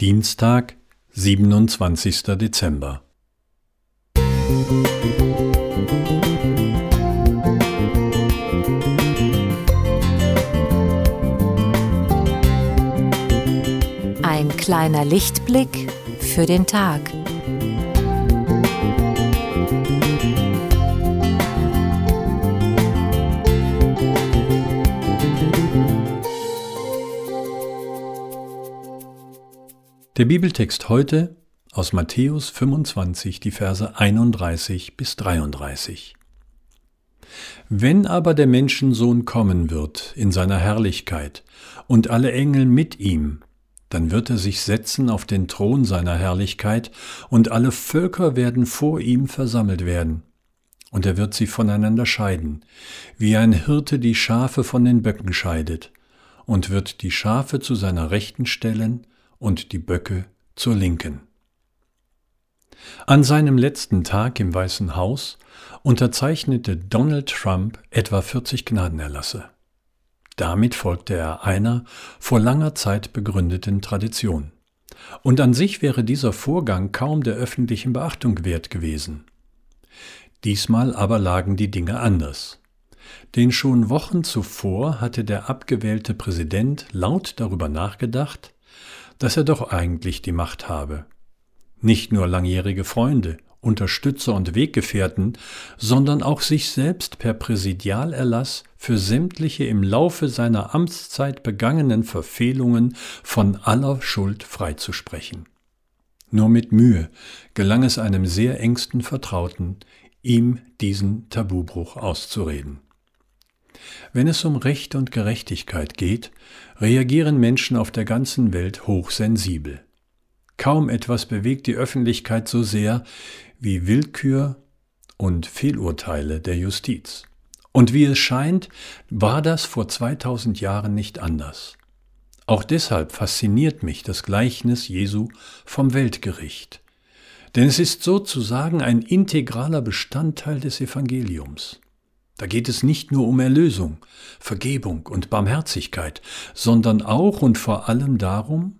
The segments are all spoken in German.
Dienstag, 27. Dezember. Ein kleiner Lichtblick für den Tag. Der Bibeltext heute aus Matthäus 25, die Verse 31 bis 33. Wenn aber der Menschensohn kommen wird in seiner Herrlichkeit und alle Engel mit ihm, dann wird er sich setzen auf den Thron seiner Herrlichkeit, und alle Völker werden vor ihm versammelt werden. Und er wird sie voneinander scheiden, wie ein Hirte die Schafe von den Böcken scheidet, und wird die Schafe zu seiner Rechten stellen und die Böcke zur Linken. An seinem letzten Tag im Weißen Haus unterzeichnete Donald Trump etwa 40 Gnadenerlasse. Damit folgte er einer vor langer Zeit begründeten Tradition. Und an sich wäre dieser Vorgang kaum der öffentlichen Beachtung wert gewesen. Diesmal aber lagen die Dinge anders. Denn schon Wochen zuvor hatte der abgewählte Präsident laut darüber nachgedacht, dass er doch eigentlich die Macht habe. Nicht nur langjährige Freunde, Unterstützer und Weggefährten, sondern auch sich selbst per Präsidialerlass für sämtliche im Laufe seiner Amtszeit begangenen Verfehlungen von aller Schuld freizusprechen. Nur mit Mühe gelang es einem sehr engsten Vertrauten, ihm diesen Tabubruch auszureden. Wenn es um Recht und Gerechtigkeit geht, reagieren Menschen auf der ganzen Welt hochsensibel. Kaum etwas bewegt die Öffentlichkeit so sehr wie Willkür und Fehlurteile der Justiz. Und wie es scheint, war das vor 2000 Jahren nicht anders. Auch deshalb fasziniert mich das Gleichnis Jesu vom Weltgericht. Denn es ist sozusagen ein integraler Bestandteil des Evangeliums. Da geht es nicht nur um Erlösung, Vergebung und Barmherzigkeit, sondern auch und vor allem darum,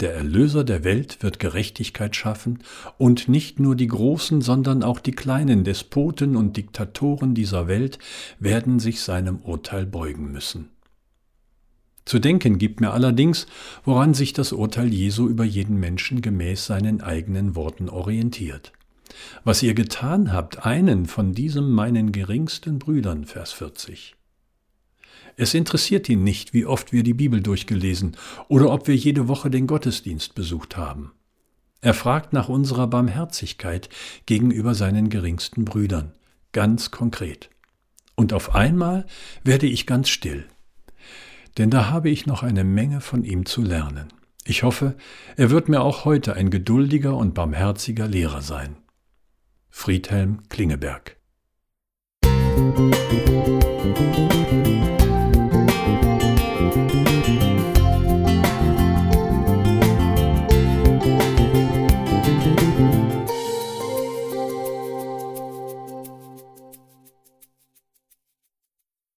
der Erlöser der Welt wird Gerechtigkeit schaffen, und nicht nur die großen, sondern auch die kleinen Despoten und Diktatoren dieser Welt werden sich seinem Urteil beugen müssen. Zu denken gibt mir allerdings, woran sich das Urteil Jesu über jeden Menschen gemäß seinen eigenen Worten orientiert. Was ihr getan habt, einen von diesem meinen geringsten Brüdern, Vers 40. Es interessiert ihn nicht, wie oft wir die Bibel durchgelesen oder ob wir jede Woche den Gottesdienst besucht haben. Er fragt nach unserer Barmherzigkeit gegenüber seinen geringsten Brüdern, ganz konkret. Und auf einmal werde ich ganz still, denn da habe ich noch eine Menge von ihm zu lernen. Ich hoffe, er wird mir auch heute ein geduldiger und barmherziger Lehrer sein. Friedhelm Klingeberg. Musik